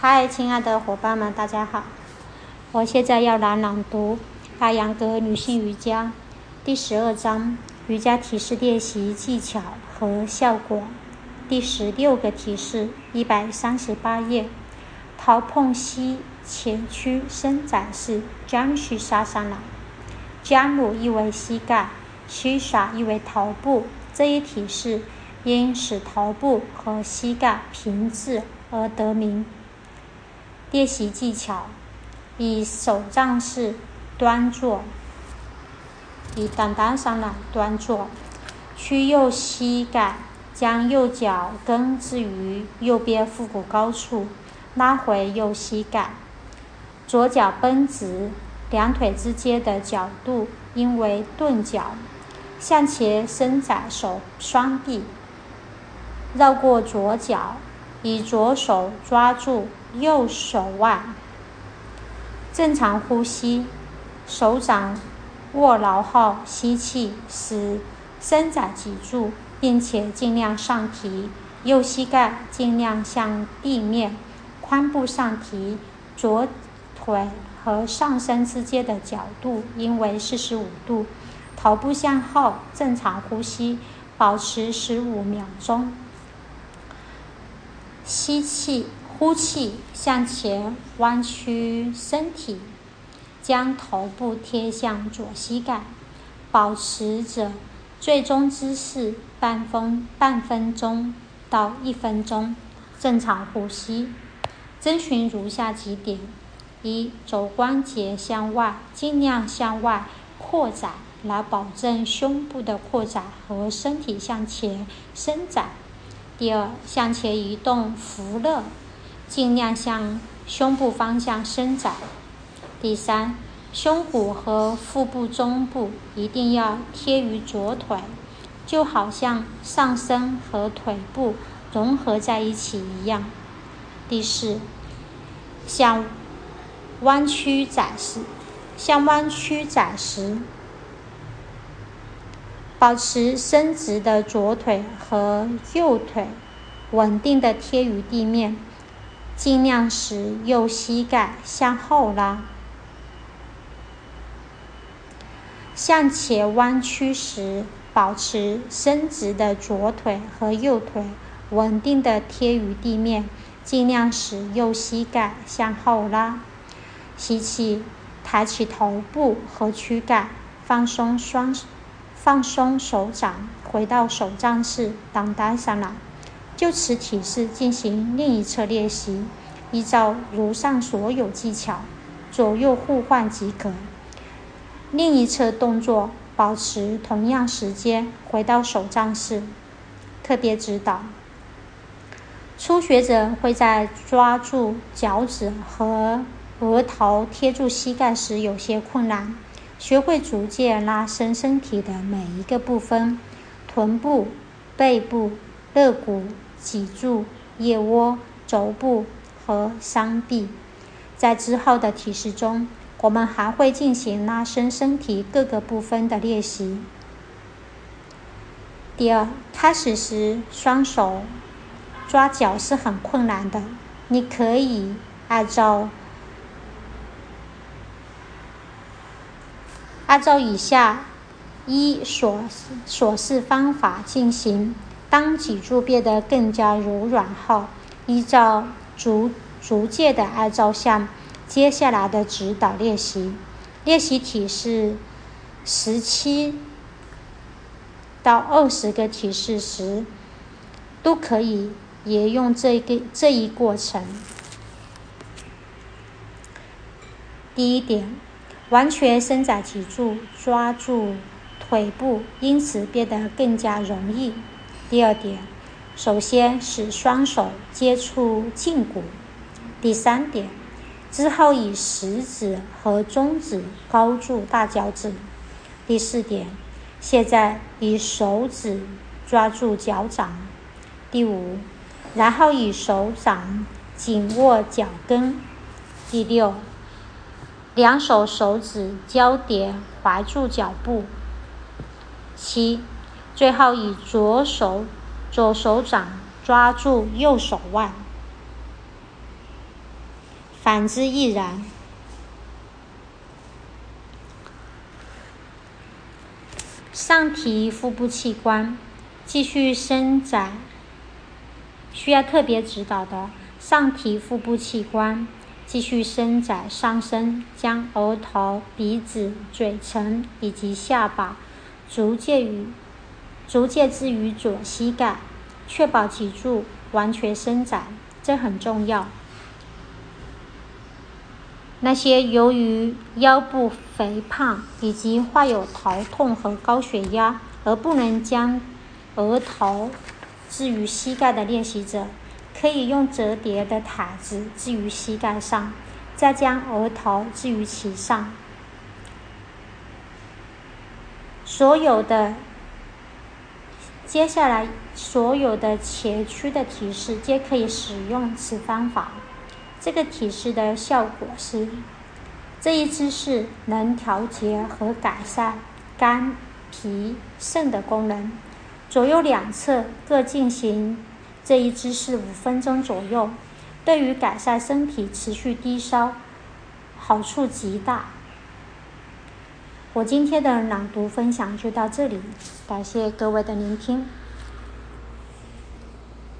嗨，亲爱的伙伴们，大家好！我现在要来朗读《大洋格女性瑜伽》第十二章瑜伽提示练习技巧和效果，第十六个提示，一百三十八页。头碰膝前屈伸展式 （Jamusasana）。j a n 意为膝盖，Shisa 意为头部。这一体式因使头部和膝盖平置而得名。练习技巧：以手杖式端坐，以单单上来端坐，屈右膝盖，将右脚跟置于右边腹股高处，拉回右膝盖，左脚绷直，两腿之间的角度应为钝角，向前伸展手双臂，绕过左脚，以左手抓住。右手腕，正常呼吸，手掌握牢后吸气，使伸展脊柱，并且尽量上提。右膝盖尽量向地面，髋部上提，左腿和上身之间的角度应为四十五度。头部向后，正常呼吸，保持十五秒钟。吸气。呼气，向前弯曲身体，将头部贴向左膝盖，保持着最终姿势半分半分钟到一分钟。正常呼吸，遵循如下几点：一、肘关节向外，尽量向外扩展，来保证胸部的扩展和身体向前伸展；第二，向前移动扶乐。尽量向胸部方向伸展。第三，胸骨和腹部中部一定要贴于左腿，就好像上身和腿部融合在一起一样。第四，向弯曲展示，向弯曲展时，保持伸直的左腿和右腿稳定的贴于地面。尽量使右膝盖向后拉，向前弯曲时，保持伸直的左腿和右腿稳定的贴于地面。尽量使右膝盖向后拉。吸气，抬起头部和躯干，放松双，放松手掌，回到手杖式，当单上来。就此体式进行另一侧练习，依照如上所有技巧，左右互换即可。另一侧动作保持同样时间，回到手杖式。特别指导：初学者会在抓住脚趾和额头贴住膝盖时有些困难，学会逐渐拉伸身体的每一个部分：臀部、背部、肋骨。脊柱、腋窝、肘部和双臂。在之后的体式中，我们还会进行拉伸身体各个部分的练习。第二，开始时双手抓脚是很困难的，你可以按照按照以下一所所示方法进行。当脊柱变得更加柔软后，依照逐逐渐的按照向接下来的指导练习，练习体式十七到二十个体式时，都可以沿用这个这一过程。第一点，完全伸展脊柱，抓住腿部，因此变得更加容易。第二点，首先使双手接触胫骨。第三点，之后以食指和中指高住大脚趾。第四点，现在以手指抓住脚掌。第五，然后以手掌紧握脚跟。第六，两手手指交叠怀住脚部。七。最后以左手左手掌抓住右手腕。反之亦然。上提腹部器官继续伸展，需要特别指导的。上提腹部器官继续伸展上身，将额头、鼻子、嘴唇以及下巴逐渐与逐渐置于左膝盖，确保脊柱完全伸展，这很重要。那些由于腰部肥胖以及患有头痛和高血压而不能将额头置于膝盖的练习者，可以用折叠的毯子置于膝盖上，再将额头置于其上。所有的接下来所有的前屈的提示皆可以使用此方法。这个体式的效果是，这一姿势能调节和改善肝、脾、肾的功能。左右两侧各进行这一姿势五分钟左右，对于改善身体持续低烧好处极大。我今天的朗读分享就到这里，感谢各位的聆听。